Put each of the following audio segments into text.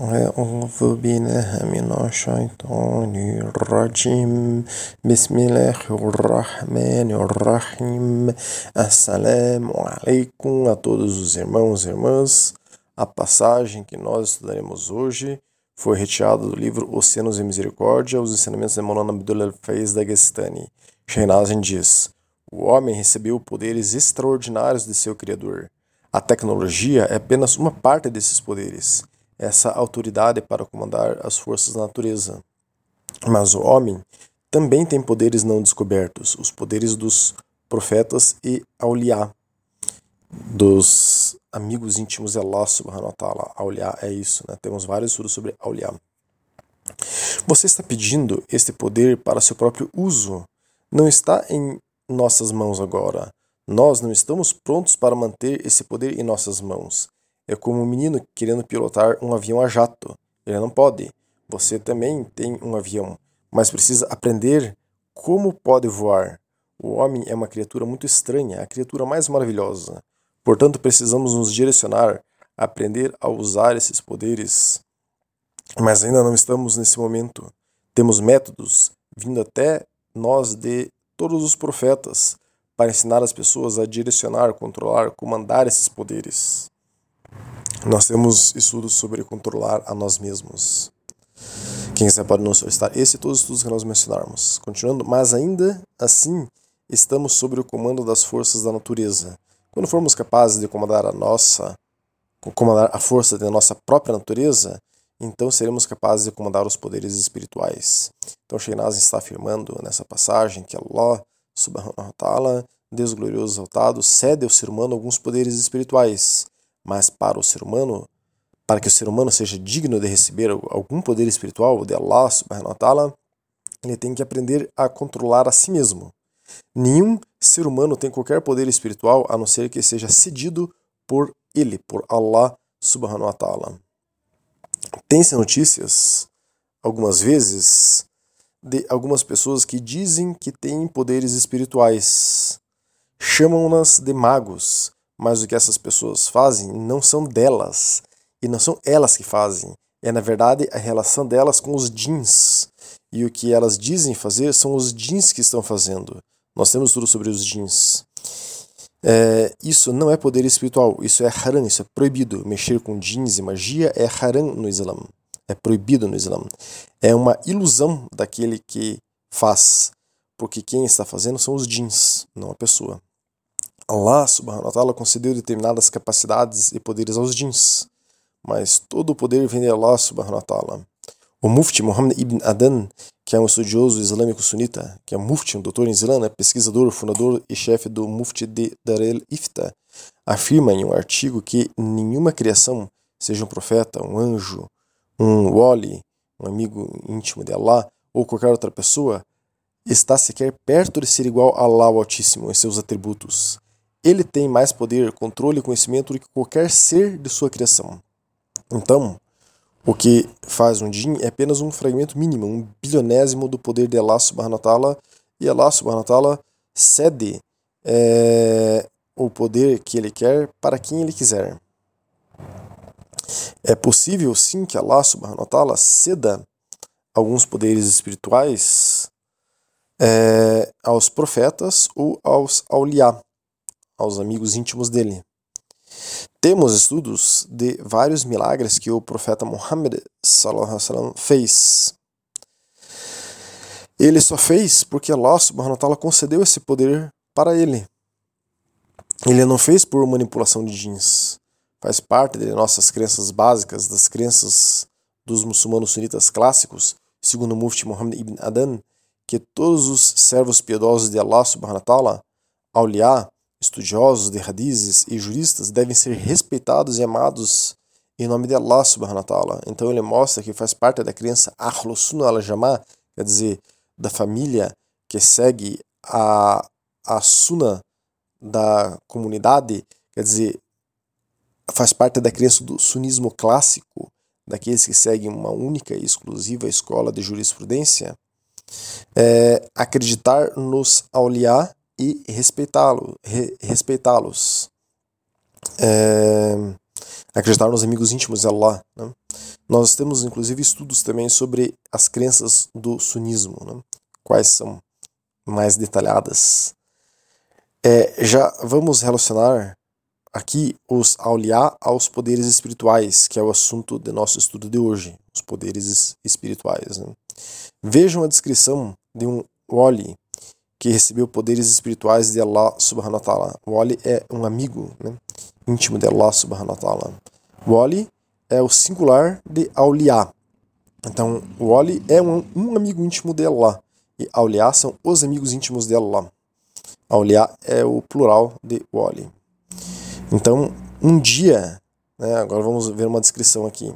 أعوذ بالله من الشيطان الرجيم بسم الله الرحمن الرحيم Assalamu alaikum a todos os irmãos e irmãs. A passagem que nós estudaremos hoje foi retirada do livro Oceanos e Misericórdia, os ensinamentos de Maulana Abdullah Faiz Dagestani. Sheinazin diz: O homem recebeu poderes extraordinários de seu Criador. A tecnologia é apenas uma parte desses poderes essa autoridade para comandar as forças da natureza. Mas o homem também tem poderes não descobertos, os poderes dos profetas e auliá, dos amigos íntimos de Allah subhanahu wa ta'ala. Auliá é isso, né? Temos vários estudos sobre auliá. Você está pedindo este poder para seu próprio uso. Não está em nossas mãos agora. Nós não estamos prontos para manter esse poder em nossas mãos. É como um menino querendo pilotar um avião a jato. Ele não pode. Você também tem um avião, mas precisa aprender como pode voar. O homem é uma criatura muito estranha, a criatura mais maravilhosa. Portanto, precisamos nos direcionar, aprender a usar esses poderes. Mas ainda não estamos nesse momento. Temos métodos vindo até nós de todos os profetas para ensinar as pessoas a direcionar, controlar, comandar esses poderes. Nós temos estudos sobre controlar a nós mesmos. Quem quiser pode nos solicitar esse e todos os estudos que nós mencionarmos. Continuando, mas ainda assim estamos sob o comando das forças da natureza. Quando formos capazes de comandar a nossa, comandar a força da nossa própria natureza, então seremos capazes de comandar os poderes espirituais. Então Sheinaz está afirmando nessa passagem que Allah, subhanahu wa ta'ala, Deus glorioso exaltado, cede ao ser humano alguns poderes espirituais mas para o ser humano, para que o ser humano seja digno de receber algum poder espiritual de Allah subhanahu wa ta'ala, ele tem que aprender a controlar a si mesmo. Nenhum ser humano tem qualquer poder espiritual a não ser que seja cedido por ele, por Allah subhanahu wa ta'ala. Tem-se notícias, algumas vezes, de algumas pessoas que dizem que têm poderes espirituais. Chamam-nas de magos, mas o que essas pessoas fazem não são delas, e não são elas que fazem. É, na verdade, a relação delas com os jeans. E o que elas dizem fazer são os jeans que estão fazendo. Nós temos tudo sobre os jeans. É, isso não é poder espiritual, isso é haram, isso é proibido. Mexer com jeans e magia é haram no Islã. É proibido no Islã. É uma ilusão daquele que faz, porque quem está fazendo são os jeans, não a pessoa. Allah subhanahu wa ta'ala concedeu determinadas capacidades e poderes aos jins, mas todo o poder vem de Allah subhanahu wa ta'ala. O Mufti Muhammad ibn Adan, que é um estudioso islâmico sunita, que é Mufti, um doutor em Islã, é pesquisador, fundador e chefe do Mufti de Dar el-Ifta, afirma em um artigo que nenhuma criação, seja um profeta, um anjo, um wali, um amigo íntimo de Allah, ou qualquer outra pessoa, está sequer perto de ser igual a Allah Altíssimo em seus atributos. Ele tem mais poder, controle e conhecimento do que qualquer ser de sua criação. Então, o que faz um jin é apenas um fragmento mínimo, um bilionésimo do poder de Allah subhanahu e Allah subhanahu cede é, o poder que ele quer para quem ele quiser. É possível sim que Allah subhanahu ceda alguns poderes espirituais é, aos profetas ou aos auliá, aos amigos íntimos dele. Temos estudos de vários milagres que o profeta Muhammad fez. Ele só fez porque Allah subhanahu wa ta'ala concedeu esse poder para ele. Ele não fez por manipulação de jeans. Faz parte de nossas crenças básicas, das crenças dos muçulmanos sunitas clássicos, segundo o Mufti Muhammad ibn Adan, que todos os servos piedosos de Allah subhanahu wa ta'ala, auliá, Estudiosos de hadizes e juristas devem ser respeitados e amados em nome de Allah subhanahu wa ta'ala. Então ele mostra que faz parte da crença Ahlus Sunnah al-Jama'ah, quer dizer, da família que segue a, a Sunnah da comunidade, quer dizer, faz parte da crença do sunismo clássico, daqueles que seguem uma única e exclusiva escola de jurisprudência, é, acreditar nos auliá e respeitá-lo, re, respeitá-los. É, acreditar nos amigos íntimos de Allah. Né? Nós temos inclusive estudos também sobre as crenças do sunismo, né? quais são mais detalhadas. É, já vamos relacionar aqui os auliá aos poderes espirituais, que é o assunto do nosso estudo de hoje, os poderes espirituais. Né? Vejam a descrição de um wali que recebeu poderes espirituais de Allah subhanahu wa ta'ala. Wali é um amigo né? íntimo de Allah subhanahu wa ta'ala. Wali é o singular de auliá. Então, Wali é um, um amigo íntimo de Allah e auliá são os amigos íntimos de Allah. Auliá é o plural de Wali. Então, um dia, né, agora vamos ver uma descrição aqui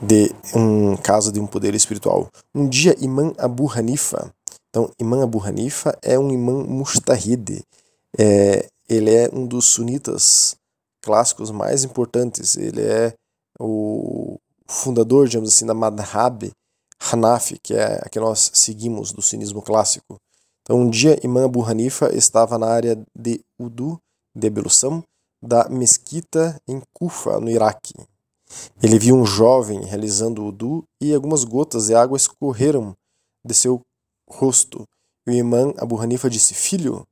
de um caso de um poder espiritual. Um dia, Imam Abu Hanifa, então Imam Abu Hanifa é um imam mustahid, é, ele é um dos sunitas clássicos mais importantes, ele é o fundador, digamos assim, da Madhab Hanafi, que é a que nós seguimos do sunismo clássico. Então, um dia, Imam Abu Hanifa estava na área de Udu, de ablução, da mesquita em Kufa, no Iraque. Ele viu um jovem realizando o Udu e algumas gotas de água escorreram de seu rosto. E o imã Abu Hanifa disse: Filho,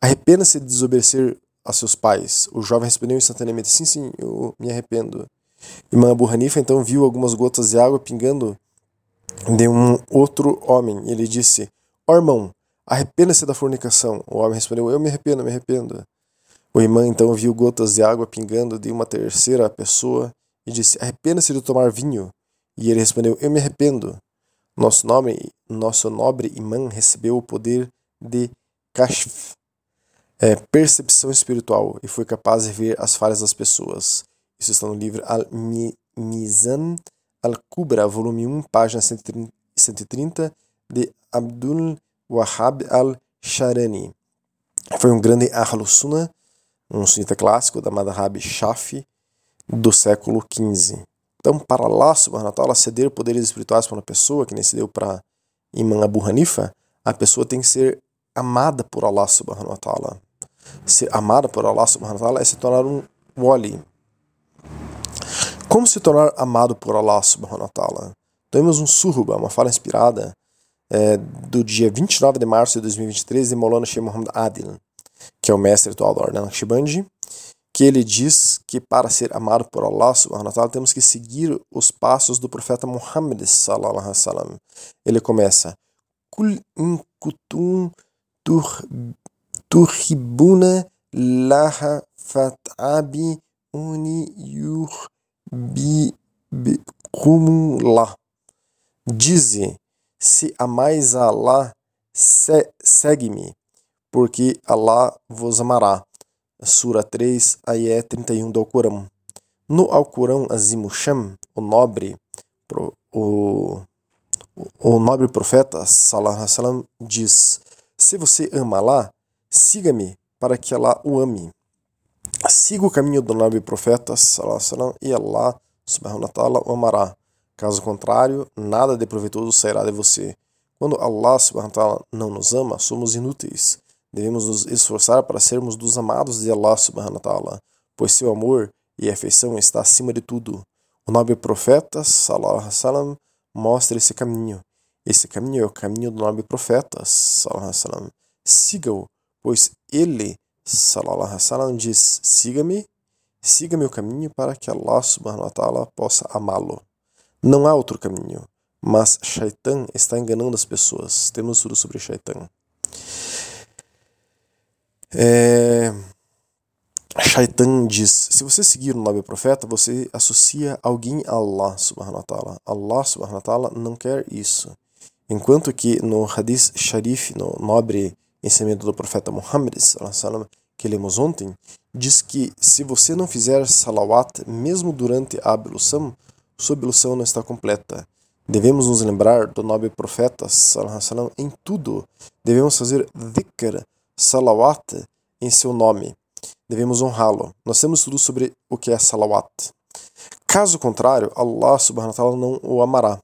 arrependa-se de desobedecer a seus pais. O jovem respondeu instantaneamente: Sim, sim, eu me arrependo. Imã Abu Hanifa então viu algumas gotas de água pingando de um outro homem. Ele disse: Ó oh, irmão, arrependa-se da fornicação. O homem respondeu: Eu me arrependo, me arrependo. O imã então viu gotas de água pingando de uma terceira pessoa e disse: Arrependa-se de tomar vinho. E ele respondeu: Eu me arrependo. Nosso nobre, nosso nobre imã recebeu o poder de kashf, é, percepção espiritual, e foi capaz de ver as falhas das pessoas. Isso está no livro Al-Mizan Al-Kubra, volume 1, página 130, de Abdul Wahhab al-Sharani. Foi um grande Ahlus um sunita clássico da Madhab Shafi do século XV. Então, para Allah subhanahu wa ta'ala ceder poderes espirituais para uma pessoa, que nem se deu para Imam Abu Hanifa, a pessoa tem que ser amada por Allah subhanahu wa ta'ala. Ser amada por Allah subhanahu wa ta'ala é se tornar um wali. Como se tornar amado por Allah subhanahu wa ta'ala? Temos um surba, uma fala inspirada é, do dia 29 de março de 2023 de Molana Sheikh Muhammad Adil que é o mestre atual do Ornan Naqshbandi, que ele diz que para ser amado por Allah subhanahu wa temos que seguir os passos do profeta Muhammad sallallahu alaihi wasallam. Ele começa: Kul in kutum turhibuna laha fat'abi uni yuhbikumullah. Dize, se amais a Allah, segue-me porque Allah vos amará. Sura 3, Ayé 31 do Alcorão. No Alcorão Azimusham, o nobre, o, o nobre profeta, Salam, diz: Se você ama Allah, siga-me para que Allah o ame. Siga o caminho do nobre profeta, Salam, e Allah, subhanahu wa ta'ala, o amará. Caso contrário, nada de proveitoso sairá de você. Quando Allah subhanahu wa ta'ala não nos ama, somos inúteis. Devemos nos esforçar para sermos dos amados de Allah subhanahu wa ta'ala, pois seu amor e afeição está acima de tudo. O nobre profeta, salallahu salam, mostra esse caminho. Esse caminho é o caminho do nobre profeta, salallahu salam. Siga-o, pois ele, salallahu salam, diz: Siga-me, siga meu caminho para que Allah subhanahu wa ta'ala possa amá-lo. Não há outro caminho, mas Shaitan está enganando as pessoas. Temos tudo sobre Shaitan. É... Shaitan diz: se você seguir o nobre profeta, você associa alguém a Allah subhanahu wa ta'ala. Allah subhanahu wa ta'ala não quer isso. Enquanto que no Hadith Sharif, no nobre ensinamento do profeta Muhammad, que lemos ontem, diz que se você não fizer salawat, mesmo durante a ablução, sua ablução não está completa. Devemos nos lembrar do nobre profeta em tudo. Devemos fazer dhikr salawat em seu nome. Devemos honrá-lo. Nós temos tudo sobre o que é salawat. Caso contrário, Allah subhanahu wa ta'ala não o amará.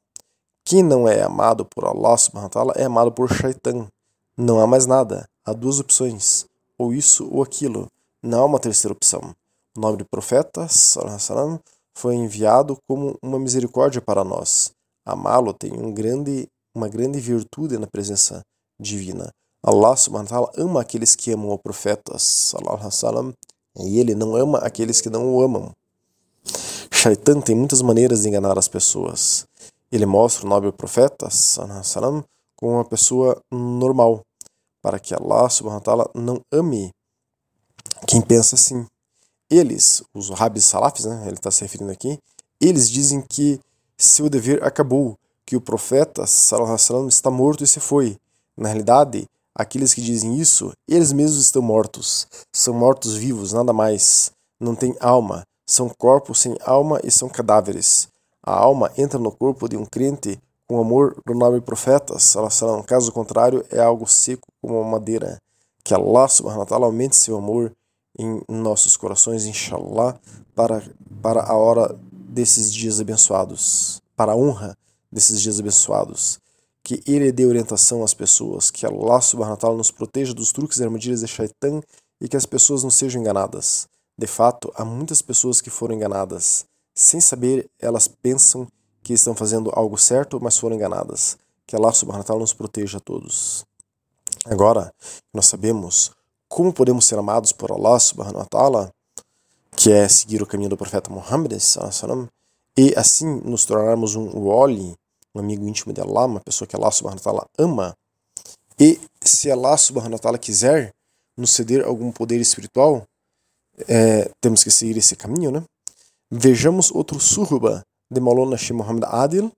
Quem não é amado por Allah subhanahu wa ta'ala é amado por shaitan. Não há mais nada. Há duas opções. Ou isso ou aquilo. Não há uma terceira opção. O nobre profeta, salam, foi enviado como uma misericórdia para nós. Amá-lo tem um grande, uma grande virtude na presença divina. Allah subhanahu wa ta'ala ama aqueles que amam o profeta sallallahu e ele não ama aqueles que não o amam. Shaitan tem muitas maneiras de enganar as pessoas. Ele mostra o nobre profeta sallallahu como uma pessoa normal, para que Allah subhanahu wa ta'ala não ame quem pensa assim. Eles, os rabis salafis, né, ele está se referindo aqui, eles dizem que seu dever acabou, que o profeta sallallahu está morto e se foi. Na realidade, aqueles que dizem isso, eles mesmos estão mortos. São mortos vivos, nada mais. Não têm alma. São corpos sem alma e são cadáveres. A alma entra no corpo de um crente com amor do nobre profeta, sallallahu caso contrário, é algo seco como uma madeira. Que Allah subhanahu wa ta'ala aumente seu amor em nossos corações, inshallah, para, para a hora desses dias abençoados, para a honra desses dias abençoados. Que Ele dê orientação às pessoas, que Allah subhanahu wa nos proteja dos truques e armadilhas de Shaitan e que as pessoas não sejam enganadas. De fato, há muitas pessoas que foram enganadas. Sem saber, elas pensam que estão fazendo algo certo, mas foram enganadas. Que Allah subhanahu wa nos proteja a todos. Agora, nós sabemos como podemos ser amados por Allah subhanahu wa que é seguir o caminho do profeta Muhammad e assim nos tornarmos um wali, um amigo íntimo de Allah, uma pessoa que Allah subhanahu wa ta'ala ama, e se Allah subhanahu wa ta'ala quiser nos ceder algum poder espiritual, é, temos que seguir esse caminho, né? Vejamos outro surba de Maulana Shih Muhammad Adil,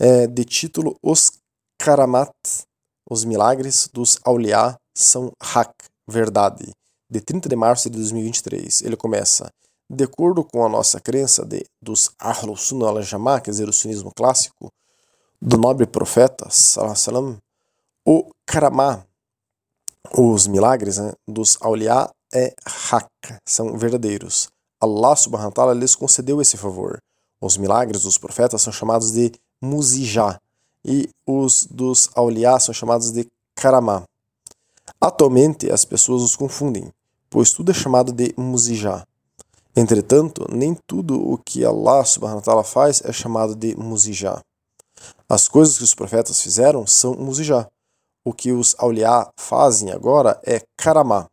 é, de título Os Karamat, os milagres dos Auliá são Haq verdade, de 30 de março de 2023. Ele começa, de acordo com a nossa crença de, dos Ahlus Sunnah al-Jamá, quer dizer, o sunismo clássico, do nobre profeta, salam, o Karamá, os milagres né, dos Auliá é haq, são verdadeiros. Allah subhanahu wa ta'ala lhes concedeu esse favor. Os milagres dos profetas são chamados de muzijá e os dos Auliá são chamados de Karamá. Atualmente, as pessoas os confundem, pois tudo é chamado de muzijá. Entretanto, nem tudo o que Allah subhanahu wa ta'ala faz é chamado de muzijá. As coisas que os profetas fizeram são muzijá. O que os auliá fazem agora é karamá.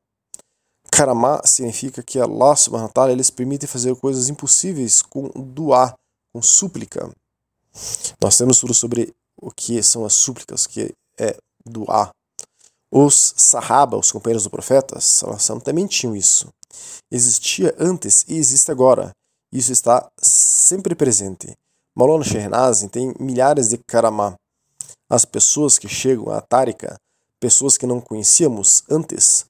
Karamá significa que Allah subhanahu wa ta'ala eles permite fazer coisas impossíveis com duá, com súplica. Nós temos tudo sobre o que são as súplicas, que é duá. Os Sahaba, os companheiros do profeta, também tinham isso. Existia antes e existe agora. Isso está sempre presente. Maulana Shehnazin tem milhares de karamá. As pessoas que chegam à Tárika, pessoas que não conhecíamos antes,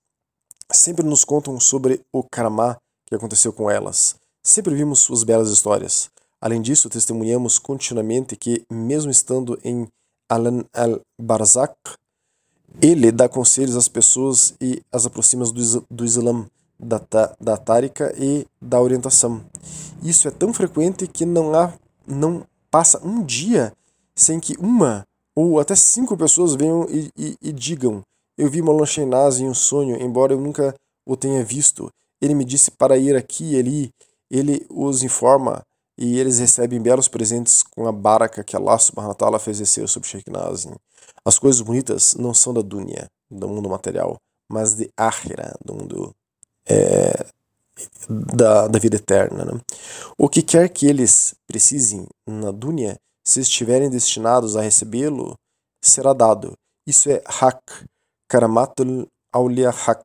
sempre nos contam sobre o karamá que aconteceu com elas. Sempre vimos suas belas histórias. Além disso, testemunhamos continuamente que, mesmo estando em Alan al-Barzak, ele dá conselhos às pessoas e as aproxima do, do Islã, da, da e da orientação. Isso é tão frequente que não há, não passa um dia sem que uma ou até cinco pessoas venham e, e, e digam: Eu vi Maulana Shenaz em um sonho, embora eu nunca o tenha visto. Ele me disse para ir aqui e ali. Ele os informa e eles recebem belos presentes com a baraka que Allah subhanahu wa fez descer sobre Sheikh Nazim. As coisas bonitas não são da dunya, do mundo material, mas de akhira, do mundo é, da, da vida eterna. Né? O que quer que eles precisem na dunya, se estiverem destinados a recebê-lo, será dado. Isso é haq, karamatul aulia haq.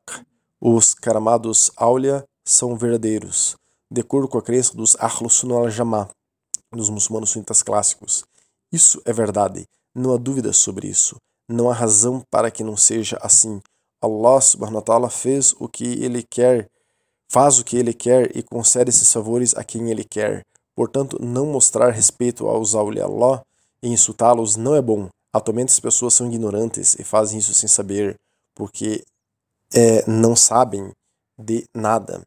Os karamados aulia são verdadeiros de acordo com a crença dos Ahlus Sunnah al-Jamá, dos muçulmanos sunitas clássicos. Isso é verdade, não há dúvida sobre isso. Não há razão para que não seja assim. Allah subhanahu wa ta'ala fez o que ele quer, faz o que ele quer e concede esses favores a quem ele quer. Portanto, não mostrar respeito aos Allah e insultá-los não é bom. Atualmente as pessoas são ignorantes e fazem isso sem saber, porque é, não sabem de nada.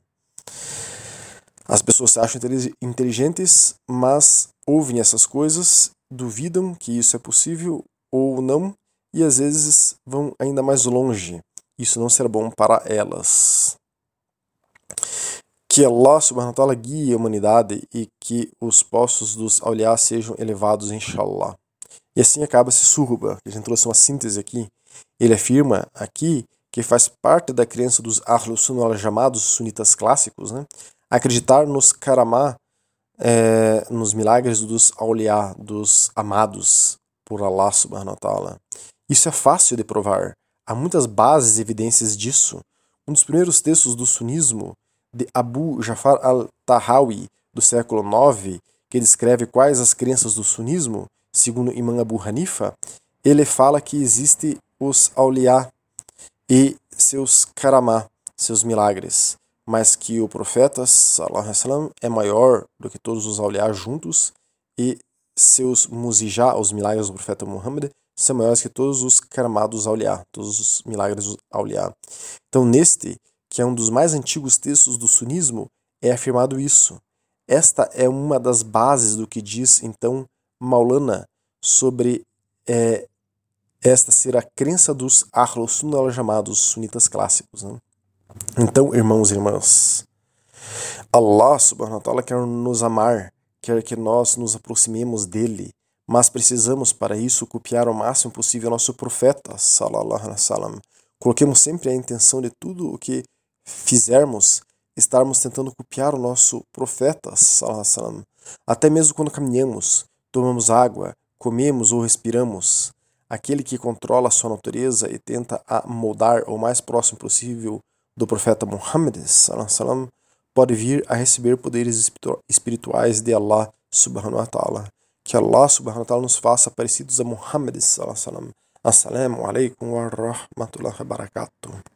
As pessoas se acham inteligentes, mas ouvem essas coisas, duvidam que isso é possível ou não, e às vezes vão ainda mais longe. Isso não será bom para elas. Que Allah subhanahu wa ta'ala guie a humanidade e que os postos dos awliya sejam elevados, inshallah. E assim acaba esse surba, que a gente trouxe uma síntese aqui. Ele afirma aqui que faz parte da crença dos Ahlus Sunnah chamados sunitas clássicos, né? acreditar nos karamá, é, nos milagres dos awliya, dos amados por Allah subhanahu wa ta'ala. Isso é fácil de provar. Há muitas bases e evidências disso. Um dos primeiros textos do sunismo de Abu Jafar al-Tahawi, do século IX, que descreve quais as crenças do sunismo, segundo Imam Abu Hanifa, ele fala que existe os auliá e seus karamá, seus milagres, mas que o profeta sallam, é maior do que todos os auliá juntos e seus muzijá, os milagres do profeta Muhammad, são maiores que todos os karamados auliá, todos os milagres do auliá. Então, neste que é um dos mais antigos textos do sunismo, é afirmado isso. Esta é uma das bases do que diz então Maulana sobre é, esta ser a crença dos Ahlus chamados sunitas clássicos. Né? Então, irmãos e irmãs, Allah subhanahu wa ta'ala quer nos amar, quer que nós nos aproximemos dele, mas precisamos para isso copiar o máximo possível nosso profeta, sallallahu alaihi wasallam. Coloquemos sempre a intenção de tudo o que fizermos, estarmos tentando copiar o nosso profeta, salam, até mesmo quando caminhamos, tomamos água, comemos ou respiramos. Aquele que controla a sua natureza e tenta a moldar o mais próximo possível do profeta Muhammad, salam, pode vir a receber poderes espirituais de Allah subhanahu wa ta'ala. Que Allah subhanahu wa ta'ala nos faça parecidos a Muhammad, salam. Assalamu alaikum wa rahmatullahi wa barakatuh.